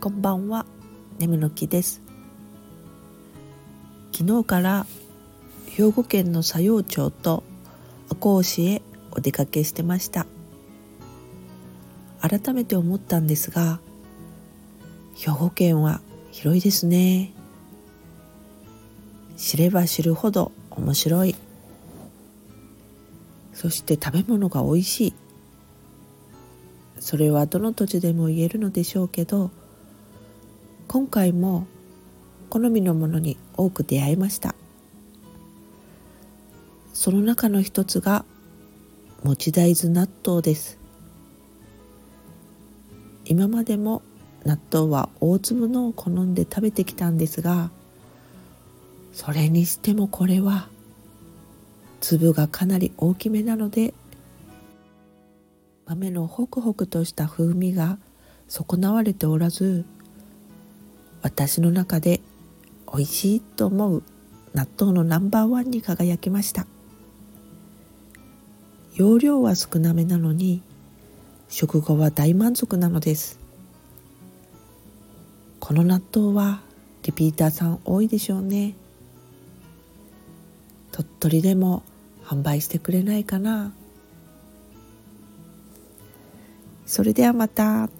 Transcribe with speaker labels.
Speaker 1: こんばんは。眠の木です。昨日から兵庫県の佐用町と赤穂市へお出かけしてました。改めて思ったんですが兵庫県は広いですね。知れば知るほど面白い。そして食べ物が美味しい。それはどの土地でも言えるのでしょうけど今回も好みのものに多く出会いました。その中の一つが餅大豆納豆です。今までも納豆は大粒のを好んで食べてきたんですがそれにしてもこれは粒がかなり大きめなので豆のホクホクとした風味が損なわれておらず私の中で美味しいと思う納豆のナンバーワンに輝きました。容量は少なめなのに食後は大満足なのです。この納豆はリピーターさん多いでしょうね。鳥取でも販売してくれないかな。それではまた。